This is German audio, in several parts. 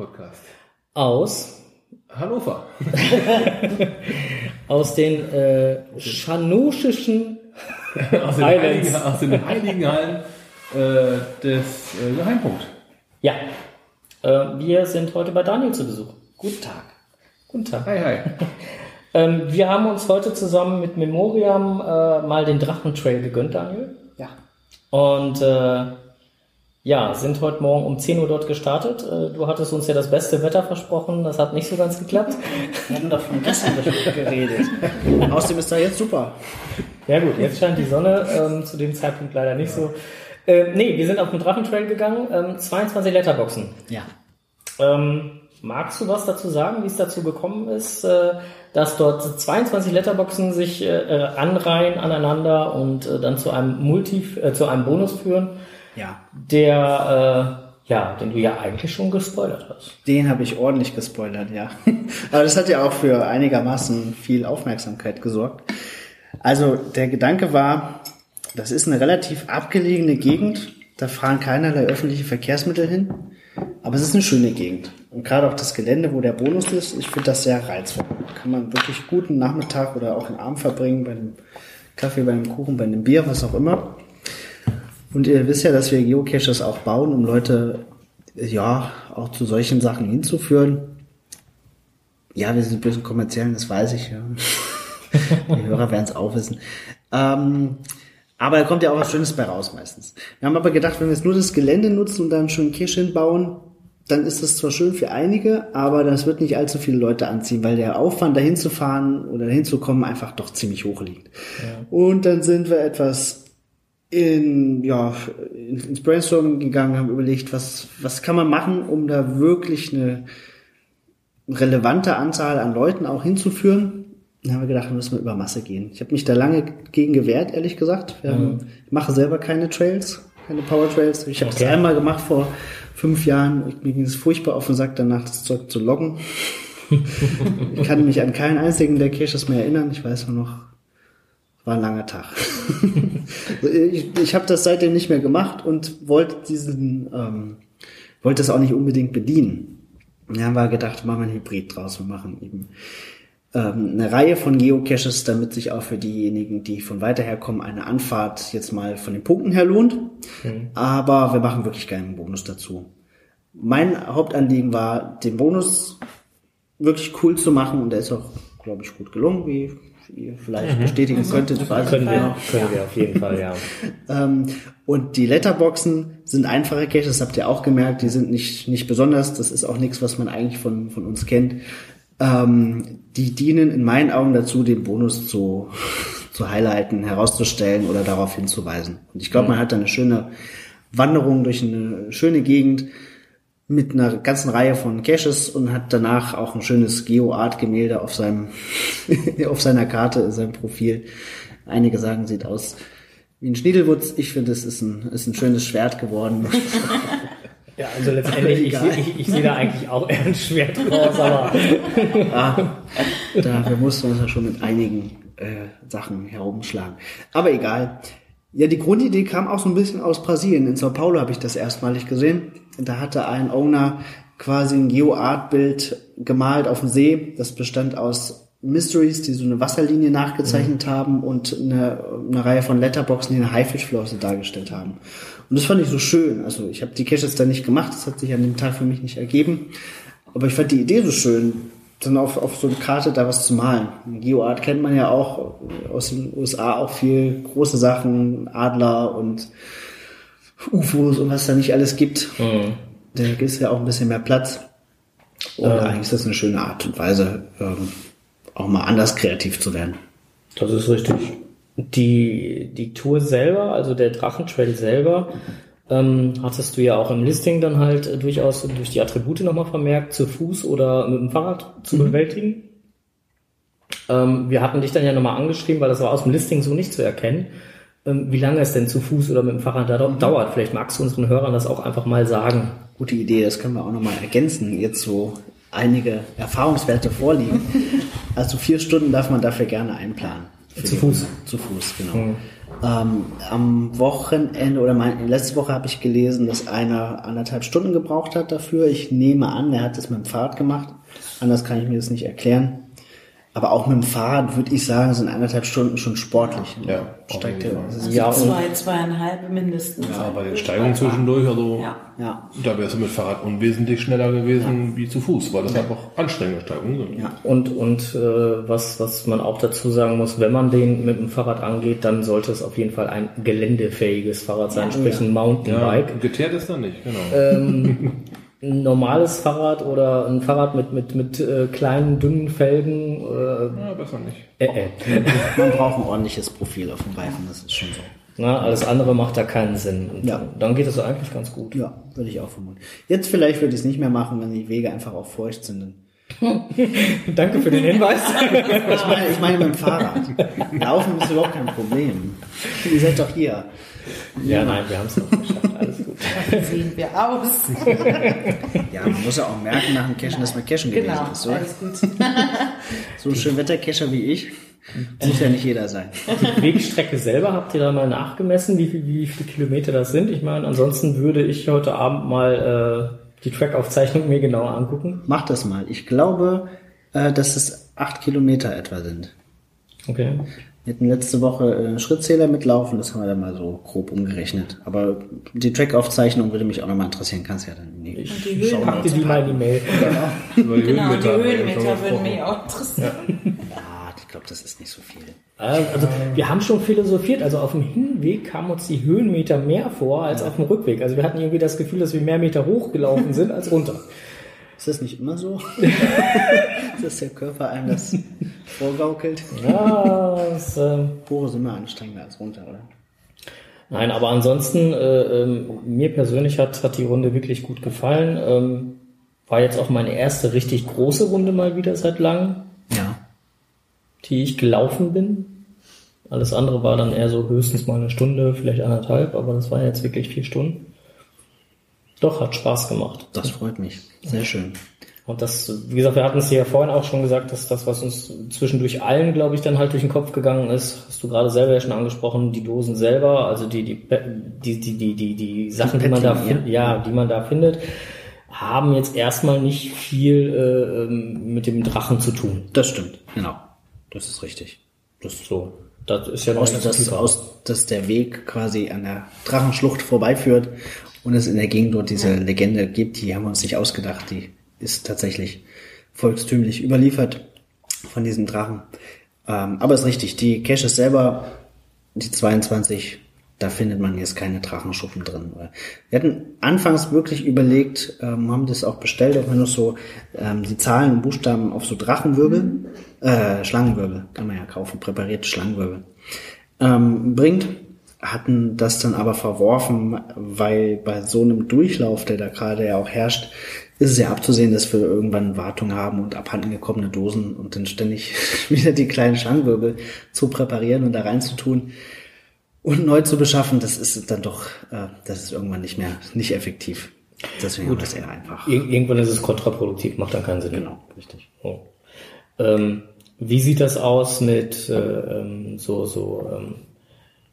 Podcast. Aus Hannover. aus den äh, schanoschischen aus, den Highlands. heiligen, aus den heiligen Hallen äh, des äh, Geheimpunkt. Ja, äh, wir sind heute bei Daniel zu Besuch. Guten Tag. Guten Tag. Hi, hi. Ähm, wir haben uns heute zusammen mit Memoriam äh, mal den Drachentrail gegönnt, Daniel. Ja. Und äh, ja, sind heute Morgen um 10 Uhr dort gestartet. Äh, du hattest uns ja das beste Wetter versprochen, das hat nicht so ganz geklappt. Wir haben doch von gestern geredet. Außerdem ist da jetzt super. Ja gut, jetzt scheint die Sonne, ähm, zu dem Zeitpunkt leider nicht so. Äh, nee, wir sind auf den Drachentrail gegangen, ähm, 22 Letterboxen. Ja. Ähm, magst du was dazu sagen, wie es dazu gekommen ist, äh, dass dort 22 Letterboxen sich äh, äh, anreihen aneinander und äh, dann zu einem Multi, äh, zu einem Bonus führen, Ja. der, äh, ja, den du ja eigentlich schon gespoilert hast. Den habe ich ordentlich gespoilert, ja. Aber das hat ja auch für einigermaßen viel Aufmerksamkeit gesorgt. Also der Gedanke war, das ist eine relativ abgelegene Gegend. Da fahren keinerlei öffentliche Verkehrsmittel hin. Aber es ist eine schöne Gegend. Und gerade auch das Gelände, wo der Bonus ist, ich finde das sehr reizvoll. Da kann man wirklich guten Nachmittag oder auch den Abend verbringen, bei einem Kaffee, bei einem Kuchen, bei einem Bier, was auch immer. Und ihr wisst ja, dass wir Geocaches auch bauen, um Leute ja auch zu solchen Sachen hinzuführen. Ja, wir sind ein bisschen kommerziell, das weiß ich. Ja. Die Hörer werden es auch wissen. Ähm, aber da kommt ja auch was Schönes bei raus meistens. Wir haben aber gedacht, wenn wir jetzt nur das Gelände nutzen und dann schon Cache hinbauen, dann ist das zwar schön für einige, aber das wird nicht allzu viele Leute anziehen, weil der Aufwand dahin zu fahren oder dahin zu kommen einfach doch ziemlich hoch liegt. Und dann sind wir etwas in, ja, ins Brainstorming gegangen, haben überlegt, was, was kann man machen, um da wirklich eine relevante Anzahl an Leuten auch hinzuführen. Dann haben wir gedacht, dann müssen wir über Masse gehen. Ich habe mich da lange gegen gewehrt, ehrlich gesagt. Wir haben, ich mache selber keine Trails, keine Power Trails. Ich habe Okay. das einmal gemacht vor fünf Jahren. Mir ging es furchtbar auf den Sack, danach das Zeug zu loggen. ich kann mich an keinen einzigen der Caches mehr erinnern. Ich weiß nur noch, war ein langer Tag. ich ich habe das seitdem nicht mehr gemacht und wollte diesen, ähm, wollte das auch nicht unbedingt bedienen. Wir haben wir gedacht, machen wir ein Hybrid draus. Wir machen eben ähm, eine Reihe von Geocaches, damit sich auch für diejenigen, die von weiter her kommen, eine Anfahrt jetzt mal von den Punkten her lohnt. Aber wir machen wirklich keinen Bonus dazu. Mein Hauptanliegen war, den Bonus wirklich cool zu machen und der ist auch, glaube ich, gut gelungen, wie ihr vielleicht bestätigen könntet. Ich Können wir, können wir auf jeden Fall, ja. Ähm, und die Letterboxen sind einfache Caches, das habt ihr auch gemerkt, die sind nicht, nicht besonders, das ist auch nichts, was man eigentlich von, von uns kennt. Ähm, die dienen in meinen Augen dazu, den Bonus zu, zu highlighten, herauszustellen oder darauf hinzuweisen. Und ich glaube, man hat da eine schöne Wanderung durch eine schöne Gegend mit einer ganzen Reihe von Caches und hat danach auch ein schönes Geo-Art-Gemälde auf seinem, auf seiner Karte, in seinem Profil. Einige sagen, sieht aus wie ein Schniedelwutz. Ich finde, es ist ein, ist ein schönes Schwert geworden. Ja, also letztendlich, ich, ich, ich sehe da eigentlich auch eher ein Schwert raus, aber ah, da, wir mussten uns ja schon mit einigen äh, Sachen herumschlagen. Aber egal. Ja, die Grundidee kam auch so ein bisschen aus Brasilien. In Sao Paulo habe ich das erstmalig gesehen. Da hatte ein Owner quasi ein Geo-Art-Bild gemalt auf dem See. Das bestand aus Mysteries, die so eine Wasserlinie nachgezeichnet haben und eine, eine Reihe von Letterboxen, die eine Haifischflosse dargestellt haben. Und das fand ich so schön. Also ich habe die Caches da nicht gemacht, das hat sich an dem Tag für mich nicht ergeben. Aber ich fand die Idee so schön, dann auf, auf so eine Karte da was zu malen. GeoArt kennt man ja auch aus den USA auch viel große Sachen, Adler und UFOs und was da nicht alles gibt. Da ist ja auch ein bisschen mehr Platz. Und eigentlich ist das eine schöne Art und Weise, ähm, auch mal anders kreativ zu werden. das ist richtig. Die, die Tour selber, also der Drachentrail selber, ähm, hattest du ja auch im Listing dann halt äh, durchaus durch die Attribute nochmal vermerkt, zu Fuß oder mit dem Fahrrad zu bewältigen. Ähm, wir hatten dich dann ja nochmal angeschrieben, weil das war aus dem Listing so nicht zu erkennen, ähm, wie lange es denn zu Fuß oder mit dem Fahrrad da dauert. Vielleicht magst du unseren Hörern das auch einfach mal sagen. Gute Idee, das können wir auch nochmal ergänzen, jetzt so einige Erfahrungswerte vorliegen. Also vier Stunden darf man dafür gerne einplanen. Zu Fuß. Zu Fuß, genau. Ähm, am Wochenende oder mein, letzte Woche habe ich gelesen, dass einer anderthalb Stunden gebraucht hat dafür. Ich nehme an, er hat es mit dem Fahrrad gemacht. Anders kann ich mir das nicht erklären. Aber auch mit dem Fahrrad würde ich sagen, sind anderthalb Stunden schon sportlich. Ja, auf steigt das ist- Ja, Zwei, zweieinhalb mindestens. Ja, bei den Steigungen zwischendurch, also Ja. Ja. da wärst du mit Fahrrad unwesentlich schneller gewesen wie zu Fuß, weil das einfach anstrengende Steigungen sind. Ja. Und, und äh, was, was man auch dazu sagen muss, wenn man den mit dem Fahrrad angeht, dann sollte es auf jeden Fall ein geländefähiges Fahrrad sein, sprich ein Ja, Mountainbike. geteert ist dann nicht, genau. Ähm, ein normales Fahrrad oder ein Fahrrad mit, mit, mit äh, kleinen, dünnen Felgen. Äh, ja, besser nicht. äh, äh. Man braucht ein ordentliches Profil auf dem Reifen, das ist schon so. Na, alles andere macht da keinen Sinn. Und Ja. Dann geht es eigentlich ganz gut. Ja, würde ich auch vermuten. Jetzt vielleicht würde ich es nicht mehr machen, wenn die Wege einfach auch feucht sind. Danke für den Hinweis. Ich meine, ich meine mit dem Fahrrad. Laufen ist überhaupt kein Problem. Ihr seid doch hier. ja, nein, wir haben es noch geschafft. Alles gut. Sehen wir aus? Ja, man muss ja auch merken nach dem Cashen, dass man Cashen gewesen genau, ist, oder? alles gut. So ein schön Wettercacher wie ich, muss ja nicht jeder sein. Die Wegstrecke selber habt ihr da mal nachgemessen, wie, viel, wie viele Kilometer das sind? Ich meine, ansonsten würde ich heute Abend mal äh, die Trackaufzeichnung mir genauer angucken. Mach das mal. Ich glaube, äh, dass es acht Kilometer etwa sind. Okay. Wir hatten letzte Woche äh, einen Schrittzähler mitlaufen, das haben wir dann mal so grob umgerechnet. Aber die Trackaufzeichnung würde mich auch nochmal interessieren, kannst ja dann in die Ich die Höhen- pack dir die mal in die Mail. Die Genau, die Höhenmeter würden mich auch interessieren. Ja, ich glaube, das ist nicht so viel. Also wir haben schon philosophiert. Also auf dem Hinweg kamen uns die Höhenmeter mehr vor als auf dem Rückweg. Also wir hatten irgendwie das Gefühl, dass wir mehr Meter hochgelaufen sind als runter. Ist das nicht immer so? dass der Körper einem das vorgaukelt? Ja, das, ähm, Hoch ist immer anstrengender als runter, oder? Nein, aber ansonsten, äh, ähm, mir persönlich hat, hat die Runde wirklich gut gefallen. Ähm, war jetzt auch meine erste richtig große Runde mal wieder seit langem. Die ich gelaufen bin. Alles andere war dann eher so höchstens mal eine Stunde, vielleicht anderthalb, aber das war jetzt wirklich vier Stunden. Doch, hat Spaß gemacht. Das freut mich. Sehr schön. Und das, wie gesagt, wir hatten es hier ja vorhin auch schon gesagt, dass das, was uns zwischendurch allen, glaube ich, dann halt durch den Kopf gegangen ist, hast du gerade selber ja schon angesprochen, die Dosen selber, also die, die, die, die, die, die, die Sachen, die man da findet, ja, die man da findet, haben jetzt erstmal nicht viel äh, ähm, mit dem Drachen zu tun. Das stimmt. Genau. Das ist richtig. Das ist so. Das ist ja so dass, aus, dass der Weg quasi an der Drachenschlucht vorbeiführt und es in der Gegend dort diese Legende gibt, die haben wir uns nicht ausgedacht, die ist tatsächlich volkstümlich überliefert von diesem Drachen. Ähm, aber ist richtig, die Caches selber, die 22, da findet man jetzt keine Drachenschuppen drin. Wir hatten anfangs wirklich überlegt, ähm, haben das auch bestellt, ob man noch so ähm, die Zahlen und Buchstaben auf so Drachenwirbel, äh, Schlangenwirbel, kann man ja kaufen, präparierte Schlangenwirbel, ähm, bringt. Hatten das dann aber verworfen, weil bei so einem Durchlauf, der da gerade ja auch herrscht, ist es ja abzusehen, dass wir irgendwann Wartung haben und abhanden gekommene Dosen und dann ständig wieder die kleinen Schlangenwirbel zu präparieren und da reinzutun und neu zu beschaffen, das ist dann doch, äh, das ist irgendwann nicht mehr, nicht effektiv. Deswegen Gut. ist eher einfach. Ir irgendwann ist es kontraproduktiv, macht dann keinen Sinn. Genau, richtig. Oh. Ähm, wie sieht das aus mit äh, ähm, so, so, ähm,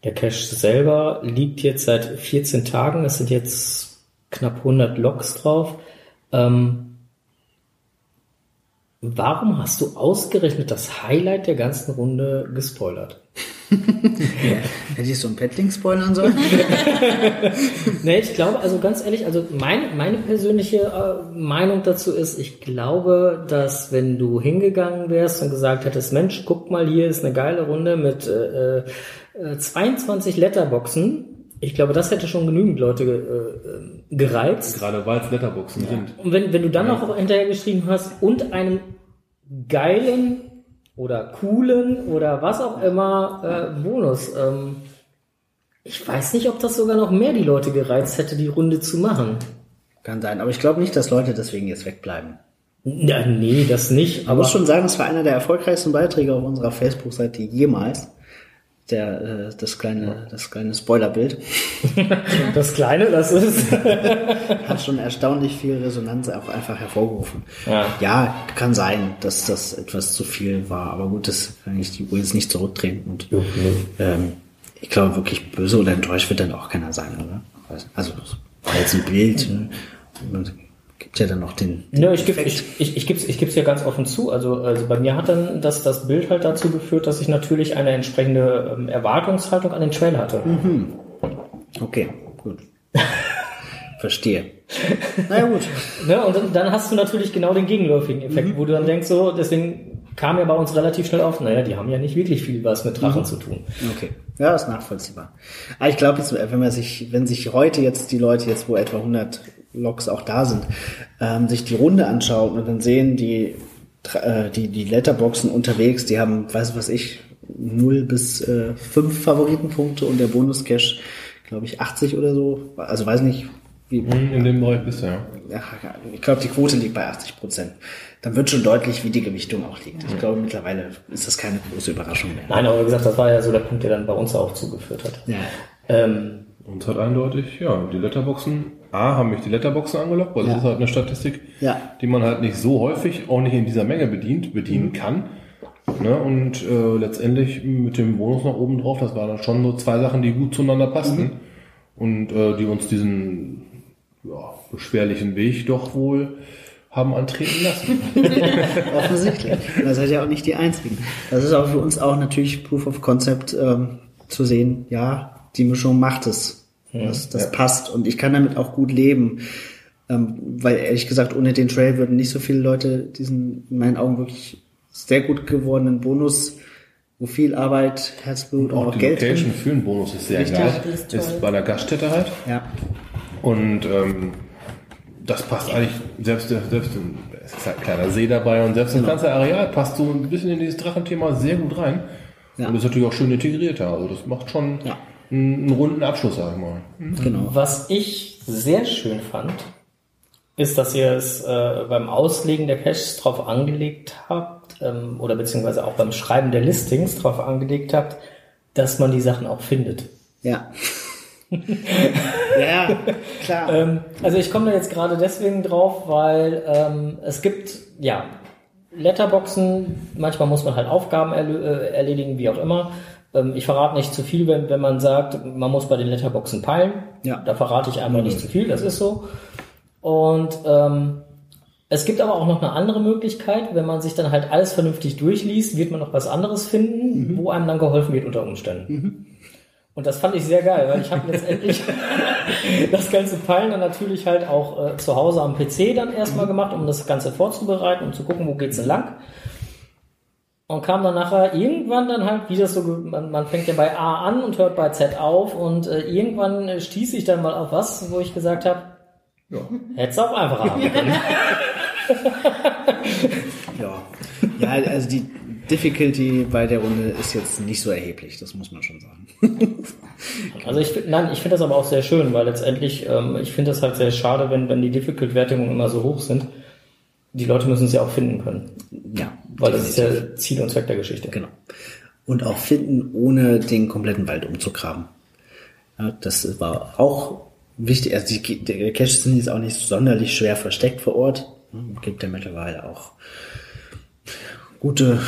der Cache selber liegt jetzt seit 14 Tagen, es sind jetzt knapp 100 Logs drauf. Ähm, warum hast du ausgerechnet das Highlight der ganzen Runde gespoilert? Hätte ich so ein Paddling spoilern sollen? nee, ich glaube, also ganz ehrlich, also meine, meine persönliche äh, Meinung dazu ist, ich glaube, dass wenn du hingegangen wärst und gesagt hättest, Mensch, guck mal, hier ist eine geile Runde mit äh, äh, 22 Letterboxen, ich glaube, das hätte schon genügend Leute äh, gereizt. Gerade weil es Letterboxen ja. sind. Und wenn, wenn du dann ja. noch hinterher geschrieben hast und einem geilen oder coolen oder was auch immer äh, Bonus. Ähm, ich weiß nicht, ob das sogar noch mehr die Leute gereizt hätte, die Runde zu machen. Kann sein, aber ich glaube nicht, dass Leute deswegen jetzt wegbleiben. Ja, nee, das nicht. Ich muss schon sagen, das war einer der erfolgreichsten Beiträge auf unserer Facebook-Seite jemals. Der, äh, das kleine, das kleine Spoilerbild. das kleine, das ist. hat schon erstaunlich viel Resonanz auch einfach hervorgerufen. Ja. ja, kann sein, dass das etwas zu viel war, aber gut, das kann ich die Uhr jetzt nicht zurückdrehen. Und, ähm, ich glaube wirklich böse oder enttäuscht wird dann auch keiner sein, oder? Also, war jetzt ein Bild, ne? Und gibt ja dann noch den, den Ja, ich gebe ich, ich, ich gib's, ich gib's ja ganz offen zu. Also, also bei mir hat dann das, das Bild halt dazu geführt, dass ich natürlich eine entsprechende ähm, Erwartungshaltung an den Trail hatte. Okay, gut. Verstehe. Na ja, gut. Ne? Und dann, hast du natürlich genau den gegenläufigen Effekt, Mhm. wo du dann denkst, so, deswegen kam ja bei uns relativ schnell auf, naja, die haben ja nicht wirklich viel was mit Mhm. Drachen zu tun. Okay. Ja, ist nachvollziehbar. Aber ich glaube jetzt, wenn man sich, wenn sich heute jetzt die Leute jetzt, wo etwa 100 Loks auch da sind, ähm, sich die Runde anschauen und dann sehen die, äh, die, die Letterboxen unterwegs, die haben, weiß was ich, 0 bis äh, 5 Favoritenpunkte und der Bonus-Cash, glaube ich, 80 oder so. Also weiß nicht, wie, In dem Bereich bist du, ja. ja, ich glaube, die Quote liegt bei 80 Prozent. Dann wird schon deutlich, wie die Gewichtung auch liegt. Ich glaube, mittlerweile ist das keine große Überraschung mehr. Nein, aber wie gesagt, das war ja so der Punkt, der dann bei uns auch zugeführt hat. Ja. Ähm, Uns hat eindeutig, ja, die Letterboxen, A, haben mich die Letterboxen angelockt, weil Ja. das ist halt eine Statistik, Ja. die man halt nicht so häufig, auch nicht in dieser Menge bedient, bedienen kann. Ne? Und äh, letztendlich mit dem Bonus noch oben drauf, das waren dann schon so zwei Sachen, die gut zueinander passten und äh, die uns diesen ja, beschwerlichen Weg doch wohl haben antreten lassen. Offensichtlich. Da seid ihr auch nicht die Einzigen. Das ist auch für uns auch natürlich Proof of Concept ähm, zu sehen, ja, die Mischung macht es. Das, das passt und ich kann damit auch gut leben. Ähm, weil ehrlich gesagt, ohne den Trail würden nicht so viele Leute diesen, in meinen Augen wirklich sehr gut gewordenen Bonus, wo viel Arbeit, Herzblut und Auch auch die Geld Location drin. für einen Bonus ist sehr Richtig. geil. Ist. Ist bei der Gaststätte halt. Ja. Und ähm, das passt eigentlich, selbst, selbst es ist halt ein kleiner See dabei und selbst das ganze Areal passt so ein bisschen in dieses Drachenthema sehr gut rein. Ja. Und ist natürlich auch schön integriert da. Also das macht schon Ja. einen, einen runden Abschluss, sag ich mal. Genau. Was ich sehr schön fand, ist, dass ihr es äh, beim Auslegen der Caches drauf angelegt habt, ähm, oder beziehungsweise auch beim Schreiben der Listings drauf angelegt habt, dass man die Sachen auch findet. Ja. ja, klar. Ähm, also ich komme da jetzt gerade deswegen drauf, weil ähm, es gibt, ja, Letterboxen, manchmal muss man halt Aufgaben erlö- äh, erledigen, wie auch immer. Ähm, ich verrate nicht zu viel, wenn, wenn man sagt, man muss bei den Letterboxen peilen. Ja. Da verrate ich einmal nicht zu viel, das ist so. Und ähm, es gibt aber auch noch eine andere Möglichkeit, wenn man sich dann halt alles vernünftig durchliest, wird man noch was anderes finden, wo einem dann geholfen wird unter Umständen. Und das fand ich sehr geil, weil ich habe letztendlich das ganze Peilen dann natürlich halt auch äh, zu Hause am PC dann erstmal gemacht, um das Ganze vorzubereiten, um zu gucken, wo geht's denn lang. Und kam dann nachher irgendwann dann halt, wie das so, man, man fängt ja bei A an und hört bei Z auf und äh, irgendwann äh, stieß ich dann mal auf was, wo ich gesagt habe, Ja. hätt's auch einfach haben können. Ja. ja, also die Difficulty bei der Runde ist jetzt nicht so erheblich, das muss man schon sagen. Also ich find- nein, ich finde das aber auch sehr schön, weil letztendlich, ähm, ich finde das halt sehr schade, wenn, wenn die Difficult-Wertungen immer so hoch sind. Die Leute müssen sie auch finden können. Ja, Weil das ist ja Ziel und Zweck der Geschichte. genau. Und auch finden, ohne den kompletten Wald umzugraben. Ja, das war auch wichtig. Also die, die Caches sind jetzt auch nicht sonderlich schwer versteckt vor Ort. Es gibt ja mittlerweile auch gute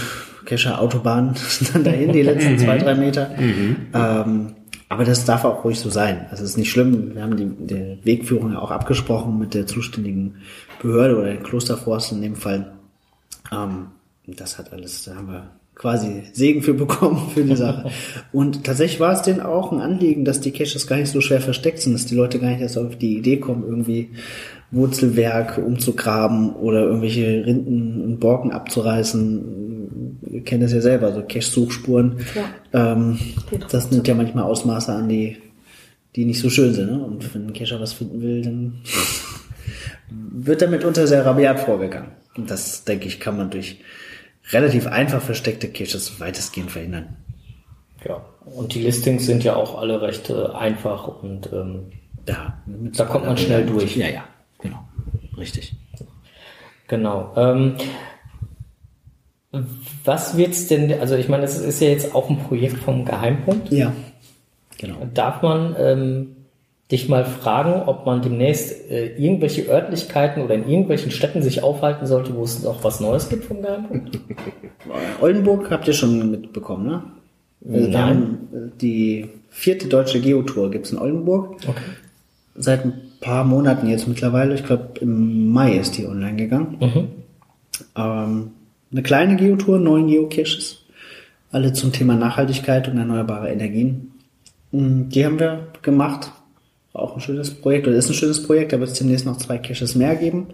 Cacher-Autobahnen dann dahin, die letzten zwei, drei Meter. Ähm, aber das darf auch ruhig so sein. Also es ist nicht schlimm. Wir haben die, die Wegführung ja auch abgesprochen mit der zuständigen Behörde oder der Klosterforst in dem Fall. Ähm, das hat alles, da haben wir quasi Segen für bekommen für die Sache. Und tatsächlich war es denen auch ein Anliegen, dass die Caches gar nicht so schwer versteckt sind, dass die Leute gar nicht erst auf die Idee kommen, irgendwie Wurzelwerk umzugraben oder irgendwelche Rinden und Borken abzureißen. Ihr kennt das ja selber, so Cache-Suchspuren. Ähm, das nimmt ja manchmal Ausmaße an, die, die nicht so schön sind. Ne? Und wenn ein Cacher was finden will, dann wird damit unter sehr rabiat vorgegangen. Und das, denke ich, kann man durch relativ einfach versteckte Caches weitestgehend verhindern. Ja. Und die Listings sind ja auch alle recht äh, einfach und ähm, Da, Da kommt man schnell durch. Ja, ja. Richtig. Genau. Ähm, was wird's denn, also ich meine, das ist ja jetzt auch ein Projekt vom Geheimpunkt. Ja, genau. Darf man ähm, dich mal fragen, ob man demnächst äh, irgendwelche Örtlichkeiten oder in irgendwelchen Städten sich aufhalten sollte, wo es noch was Neues gibt vom Geheimpunkt? Oldenburg habt ihr schon mitbekommen, ne? Also Nein. äh, Die vierte deutsche Geotour gibt's in Oldenburg. Okay. Seit ein paar Monaten jetzt mittlerweile. Ich glaube, im Mai ist die online gegangen. Ähm, eine kleine Geotour, neun Geocaches. Alle zum Thema Nachhaltigkeit und erneuerbare Energien. Mm, Die haben wir gemacht. War auch ein schönes Projekt, oder ist ein schönes Projekt, da wird es demnächst noch zwei Caches mehr geben.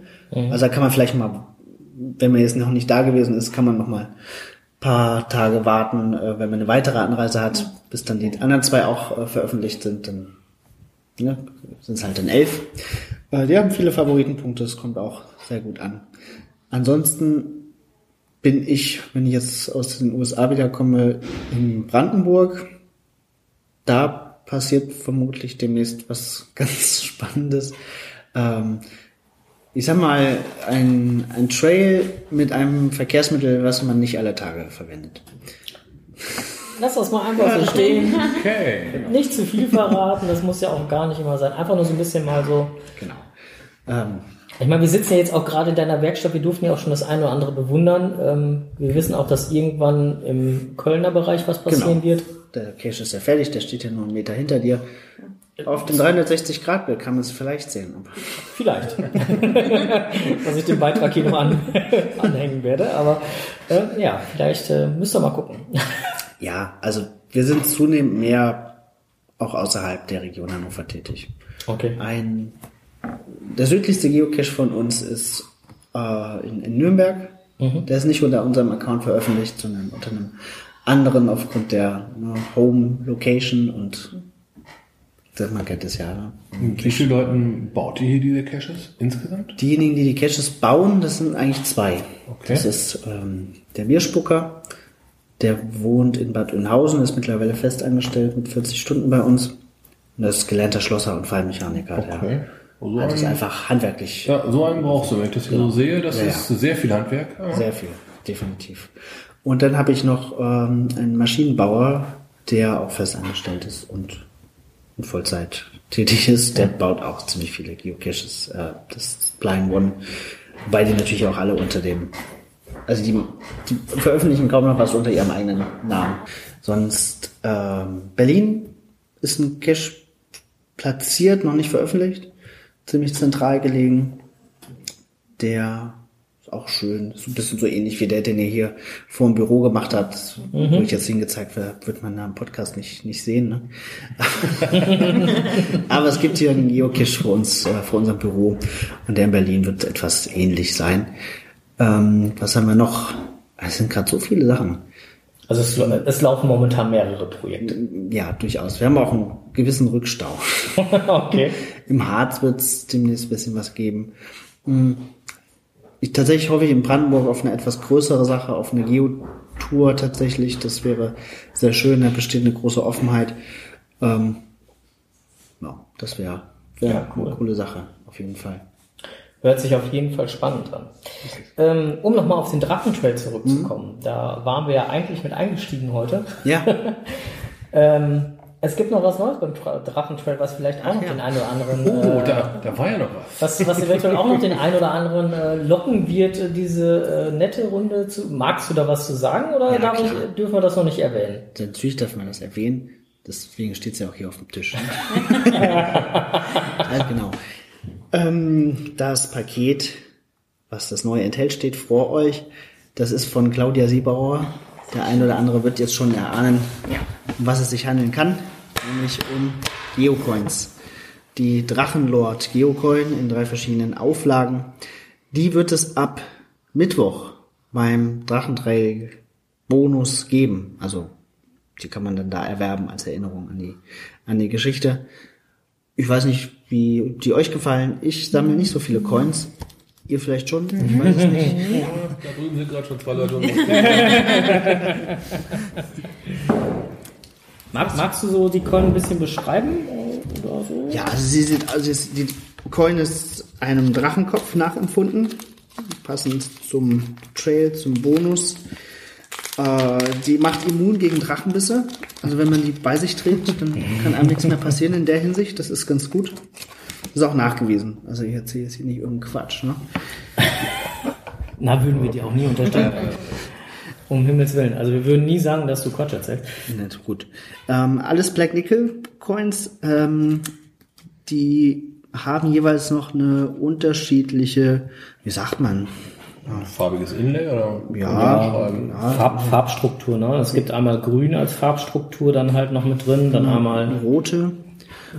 Also da kann man vielleicht mal, wenn man jetzt noch nicht da gewesen ist, kann man noch mal ein paar Tage warten, äh, wenn man eine weitere Anreise hat, bis dann die anderen zwei auch äh, veröffentlicht sind, dann ne, sind es halt dann elf. Äh, die haben viele Favoritenpunkte, das kommt auch sehr gut an. Ansonsten bin ich, wenn ich jetzt aus den USA wiederkomme, in Brandenburg. Da passiert vermutlich demnächst was ganz Spannendes. Ähm, ich sag mal, ein, ein Trail mit einem Verkehrsmittel, was man nicht alle Tage verwendet. Lass das mal einfach so stehen. Okay. Nicht zu viel verraten, das muss ja auch gar nicht immer sein. Einfach nur so ein bisschen mal so. Genau. Ähm, Ich meine, wir sitzen ja jetzt auch gerade in deiner Werkstatt, wir durften ja auch schon das eine oder andere bewundern. Ähm, wir wissen auch, dass irgendwann im Kölner Bereich was passieren Genau. wird. der Cache ist ja fertig, der steht ja nur einen Meter hinter dir. Auf dem 360-Grad-Bild kann man es vielleicht sehen. Vielleicht. Dass ich den Beitrag hier noch an, anhängen werde. Aber äh, ja, vielleicht äh, müsst ihr mal gucken. Ja, also wir sind zunehmend mehr auch außerhalb der Region Hannover tätig. Okay. Ein, der südlichste Geocache von uns ist äh, in, in Nürnberg. Der ist nicht unter unserem Account veröffentlicht, sondern unter einem anderen aufgrund der ne, Home Location und das, man kennt es ja. Ne? Wie viele Leuten baut ihr hier diese Caches insgesamt? Diejenigen, die die Caches bauen, das sind eigentlich zwei. Okay. Das ist ähm, der Meerspucker, der wohnt in Bad Oeynhausen, ist mittlerweile fest angestellt mit 40 Stunden bei uns. Und das ist gelernter Schlosser und Fallmechaniker. Okay. Der So es einen, einfach handwerklich ja, so einen brauchst du, wenn ich das hier so sehe. Das Ja, ist sehr viel Handwerk. Ja. sehr viel, definitiv. Und dann habe ich noch ähm, einen Maschinenbauer, der auch fest angestellt ist und in Vollzeit tätig ist. Der baut auch ziemlich viele Geocaches. Äh, das ist Blind One. Wobei die natürlich auch alle unter dem, also die, die veröffentlichen kaum noch was unter ihrem eigenen Namen. Sonst ähm, Berlin ist ein Cache platziert, noch nicht veröffentlicht. Ziemlich zentral gelegen. Der ist auch schön. Ist ein bisschen so ähnlich wie der, den ihr hier vor dem Büro gemacht habt, wo ich jetzt hingezeigt werde, wird man da im Podcast nicht, nicht sehen. Ne? Aber es gibt hier einen Geocache für uns, äh, für unser Büro. Und der in Berlin wird etwas ähnlich sein. Ähm, was haben wir noch? Es sind gerade so viele Sachen. Also es, es laufen momentan mehrere Projekte. Ja, durchaus. Wir haben auch einen gewissen Rückstau. okay. Im Harz wird es demnächst ein bisschen was geben. Hm. Ich, tatsächlich hoffe ich in Brandenburg auf eine etwas größere Sache, auf eine Geotour tatsächlich. Das wäre sehr schön, da besteht eine große Offenheit. Ähm, ja, das wäre wär Ja, cool. eine coole Sache, auf jeden Fall. Hört sich auf jeden Fall spannend an. Ähm, um nochmal auf den Drachentrail zurückzukommen. Da waren wir ja eigentlich mit eingestiegen heute. Ja, Ähm, es gibt noch was Neues beim Tra Drachentrail, was vielleicht auch noch den einen oder anderen, Oh, äh, da, da war ja noch was. was, was eventuell auch noch den einen oder anderen äh, locken wird, äh, diese äh, nette Runde zu. Magst du da was zu sagen oder Ja, darf ich, dürfen wir das noch nicht erwähnen? natürlich darf man das erwähnen. Deswegen steht es ja auch hier auf dem Tisch. also genau. Ähm, das Paket, was das neue enthält, steht vor euch. Das ist von Claudia Siebauer. Der eine oder andere wird jetzt schon erahnen, um was es sich handeln kann. Nämlich um Geocoins. Die Drachenlord Geocoin in drei verschiedenen Auflagen. Die wird es ab Mittwoch beim Drachentrail Bonus geben. Also die kann man dann da erwerben als Erinnerung an die, an die Geschichte. Ich weiß nicht, wie die euch gefallen. Ich sammle nicht so viele Coins. Ihr vielleicht schon? Ich weiß es nicht. Da drüben sind gerade schon zwei Leute. Mag, magst du so die Coin ein bisschen beschreiben? Oder so? Ja, also sie sind, also die Coin ist einem Drachenkopf nachempfunden. Passend zum Trail, zum Bonus. Äh, die macht immun gegen Drachenbisse. Also wenn man die bei sich trägt, dann kann einem nichts mehr passieren in der Hinsicht. Das ist ganz gut. Ist auch nachgewiesen. Also ich erzähle jetzt hier nicht irgendeinen Quatsch. Ne? Na, würden wir dir auch nie unterstellen. Um Himmels Willen. Also wir würden nie sagen, dass du Quatsch erzählst. Nett, gut. Ähm, alles Black Nickel Coins, ähm, die haben jeweils noch eine unterschiedliche, wie sagt man? Farbiges Inlay oder? Ja, Schreiben? Farb, Farbstruktur, ne? Es gibt einmal grün als Farbstruktur dann halt noch mit drin, dann einmal Rote,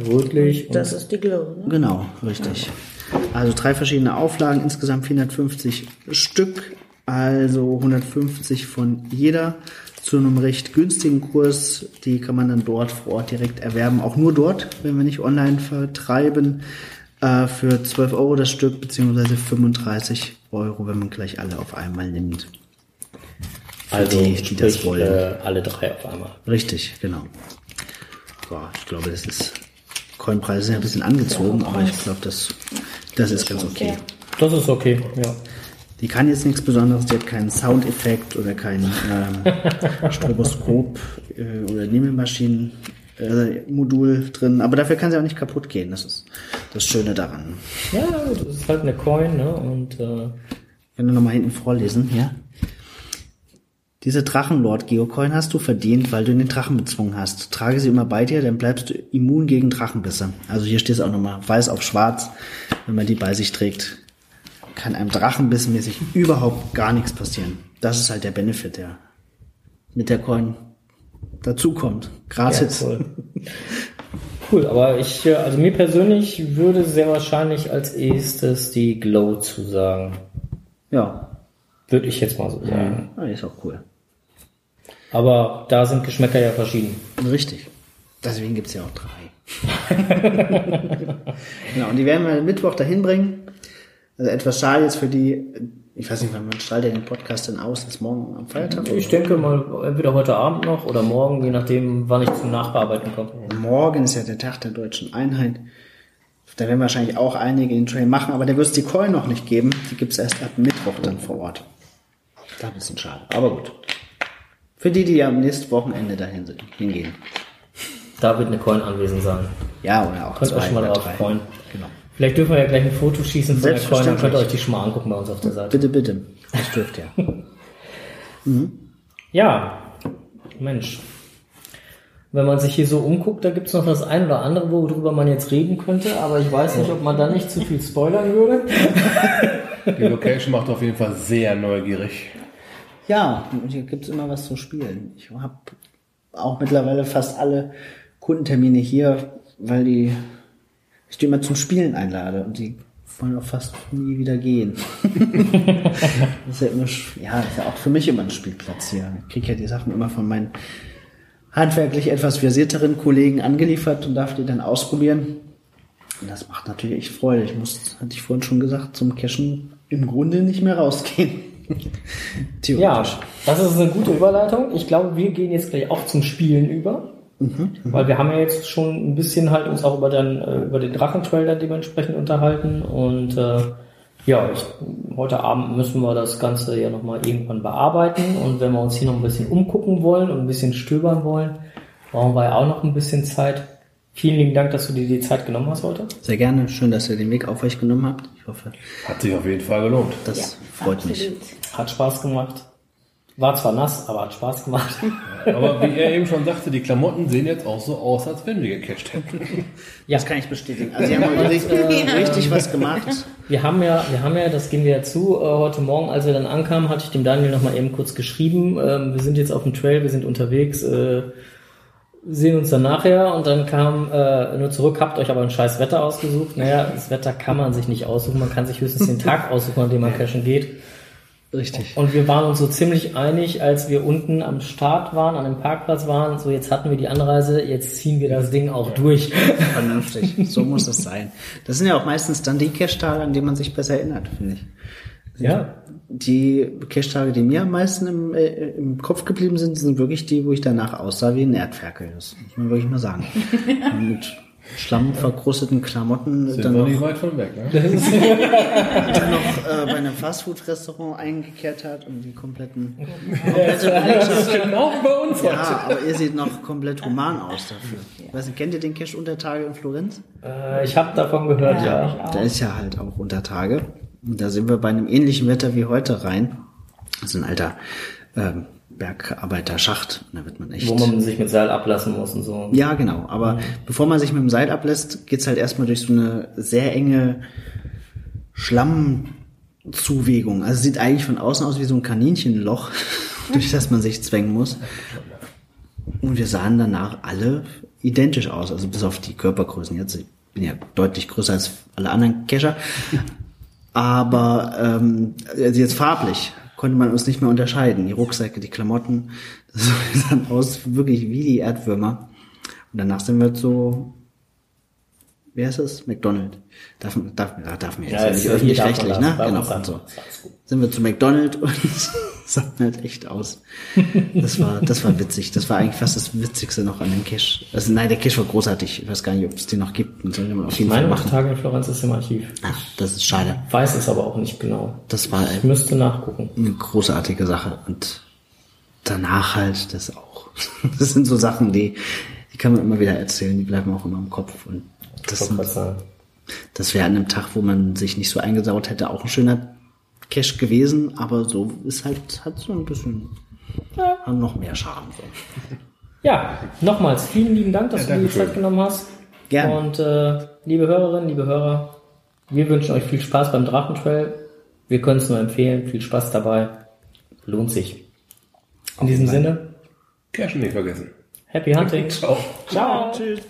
rötlich. Das ist die Glow, ne? Genau, richtig. Also drei verschiedene Auflagen, insgesamt 450 Stück, also 150 von jeder zu einem recht günstigen Kurs. Die kann man dann dort vor Ort direkt erwerben, auch nur dort, wenn wir nicht online vertreiben, äh, für 12 Euro das Stück, beziehungsweise 35 Euro, wenn man gleich alle auf einmal nimmt. also die, die das sprich, wollen. äh, alle drei auf einmal. Richtig, genau. Boah, ich glaube, das ist Coinpreise sind ja ein bisschen angezogen, aber ich glaube, das, das ist ganz okay. Das ist okay, ja. Die kann jetzt nichts Besonderes, die hat keinen Soundeffekt oder kein ähm, Stroboskop äh, oder Nebelmaschinen äh, Modul drin, aber dafür kann sie auch nicht kaputt gehen. Das ist das Schöne daran. Ja, das ist halt eine Coin, ne? Und äh, Wenn du nochmal hinten vorlesen, ja. Diese Drachenlord Geocoin hast du verdient, weil du den Drachen bezwungen hast. Trage sie immer bei dir, dann bleibst du immun gegen Drachenbisse. Also hier steht es auch nochmal weiß auf schwarz. Wenn man die bei sich trägt, kann einem Drachenbissmäßig überhaupt gar nichts passieren. Das ist halt der Benefit, der mit der Coin dazukommt. ja, Gratis. cool. cool, aber ich, äh, also mir persönlich würde sehr wahrscheinlich als erstes die Glow zusagen. Ja, Würde ich jetzt mal so sagen. ja, ist auch cool. Aber da sind Geschmäcker ja verschieden. Richtig. Deswegen gibt's ja auch drei. genau, und die werden wir Mittwoch dahin bringen. Also etwas schade jetzt für die, ich weiß nicht, wann man strahlt ja den Podcast denn aus, ist morgen am Feiertag? Ich denke mal, entweder heute Abend noch oder morgen, je nachdem, wann ich zum Nachbearbeiten komme. Morgen ist ja der Tag der deutschen Einheit. Da werden wahrscheinlich auch einige den Trail machen, aber da wird es die Coin noch nicht geben. Die gibt's erst ab Mittwoch dann vor Ort. Da ein bisschen schade, aber gut. Für die, die am nächsten Wochenende dahin sind, hingehen. Da wird eine Coin anwesend sein. Ja, oder auch Könnt ihr euch zwei schon mal drei. freuen. Genau. Vielleicht dürfen wir ja gleich ein Foto schießen von der Coin, dann könnt ihr euch die schon mal angucken bei uns auf der Seite. Bitte, bitte. Das dürft ihr. Ja, Mensch. Wenn man sich hier so umguckt, da gibt's noch das ein oder andere, worüber man jetzt reden könnte, aber ich weiß nicht, ob man da nicht zu viel spoilern würde. Die Location macht auf jeden Fall sehr neugierig. Ja, und hier gibt's immer was zu spielen. Ich habe auch mittlerweile fast alle Kundentermine hier, weil die ich die immer zum Spielen einlade und die wollen auch fast nie wieder gehen. das ist ja immer, ja, ist ja auch für mich immer ein Spielplatz hier. Ich kriege ja die Sachen immer von meinen handwerklich etwas versierteren Kollegen angeliefert und darf die dann ausprobieren. Und das macht natürlich echt Freude. Ich muss, hatte ich vorhin schon gesagt, zum Cashen im Grunde nicht mehr rausgehen. Ja, Theoretisch. das ist eine gute Überleitung. Ich glaube, wir gehen jetzt gleich auch zum Spielen über. Weil wir haben ja jetzt schon ein bisschen halt uns auch über den, äh, über den Drachentrail dann dementsprechend unterhalten und äh, ja, ich, heute Abend müssen wir das Ganze ja nochmal irgendwann bearbeiten und wenn wir uns hier noch ein bisschen umgucken wollen und ein bisschen stöbern wollen, brauchen wir ja auch noch ein bisschen Zeit. Vielen lieben Dank, dass du dir die Zeit genommen hast heute. Sehr gerne. Schön, dass ihr den Weg auf euch genommen habt. Ich hoffe, Hat sich auf jeden Fall gelohnt. das freut mich. Hat Spaß gemacht. War zwar nass, aber hat Spaß gemacht. Aber wie er eben schon sagte, die Klamotten sehen jetzt auch so aus, als wenn wir gecached hätten. Das kann ich bestätigen. Also, sie haben heute richtig, richtig was gemacht. Wir haben ja, wir haben ja, das gehen wir ja zu, äh, heute Morgen, als wir dann ankamen, hatte ich dem Daniel nochmal eben kurz geschrieben, ähm, wir sind jetzt auf dem Trail, wir sind unterwegs, äh, sehen uns dann nachher und dann kam äh, nur zurück, habt euch aber ein scheiß Wetter ausgesucht. Naja, das Wetter kann man sich nicht aussuchen, man kann sich höchstens den Tag aussuchen, an dem man cashen geht. Richtig. Und wir waren uns so ziemlich einig, als wir unten am Start waren, an dem Parkplatz waren, so jetzt hatten wir die Anreise, jetzt ziehen wir das Ding auch durch. Vernünftig. So muss es sein. Das sind ja auch meistens dann die Cash-Tage, an die man sich besser erinnert, finde ich. Ja, Die Cash-Tage, die mir am meisten im, äh, im Kopf geblieben sind, sind wirklich die, wo ich danach aussah wie ein Erdferkel. Das muss man wirklich mal sagen. Mit schlammverkrusteten Klamotten Sind dann wir noch, nicht weit von weg, ne? dann noch äh, bei einem Fastfood-Restaurant eingekehrt hat und die kompletten komplette Belegschaft genau bei uns Ja, aber ihr seht noch komplett human aus dafür. Ich weiß nicht, kennt ihr den Cash Untertage in Florenz? Äh, ich habe davon gehört, ja. Da ist ja halt auch Untertage. Und da sind wir bei einem ähnlichen Wetter wie heute rein. Das ist ein alter ähm, Bergarbeiterschacht. Da wird man echt. Wo man sich mit Seil ablassen muss und so. Ja, genau. Aber bevor man sich mit dem Seil ablässt, geht's halt erstmal durch so eine sehr enge Schlammzuwegung. Also sieht eigentlich von außen aus wie so ein Kaninchenloch, durch das man sich zwängen muss. Und wir sahen danach alle identisch aus, also bis auf die Körpergrößen. Jetzt ich bin ja deutlich größer als alle anderen Kescher. Aber ähm, also jetzt farblich konnte man uns nicht mehr unterscheiden. Die Rucksäcke, die Klamotten, das sahen aus wirklich wie die Erdwürmer. Und danach sind wir so, wie heißt das? McDonald. Darf, darf, darf mir jetzt ja, ist nicht ja hier öffentlich-rechtlich, darf ne? Genau. darf so. Ist. Sind wir zu McDonald und sahen halt echt aus. Das war, das war witzig. Das war eigentlich fast das Witzigste noch an dem Cash. Also nein, der Cash war großartig. Ich weiß gar nicht, ob es den noch gibt. Den sollte man auf jeden Fall Meine machen. Tage in Florenz ist im Archiv. Ach, das ist schade. Weiß es aber auch nicht genau. Das war Ich müsste nachgucken. eine großartige Sache. Und danach halt das auch. Das sind so Sachen, die, die kann man immer wieder erzählen, die bleiben auch immer im Kopf. Und das, Ich sagen. das wäre an einem Tag, wo man sich nicht so eingesaut hätte, auch ein schöner Cash gewesen, aber so ist halt, hat so ein bisschen, hat noch mehr Charme. So. Ja, nochmals vielen lieben Dank, dass du dir die Zeit genommen hast. Gerne. Und äh, liebe Hörerinnen, liebe Hörer, wir wünschen euch viel Spaß beim Drachentrail. Wir können es nur empfehlen. Viel Spaß dabei. Lohnt sich. In diesem Sinne, Cashen nicht vergessen. happy hunting. Ciao. Ciao. Tschüss.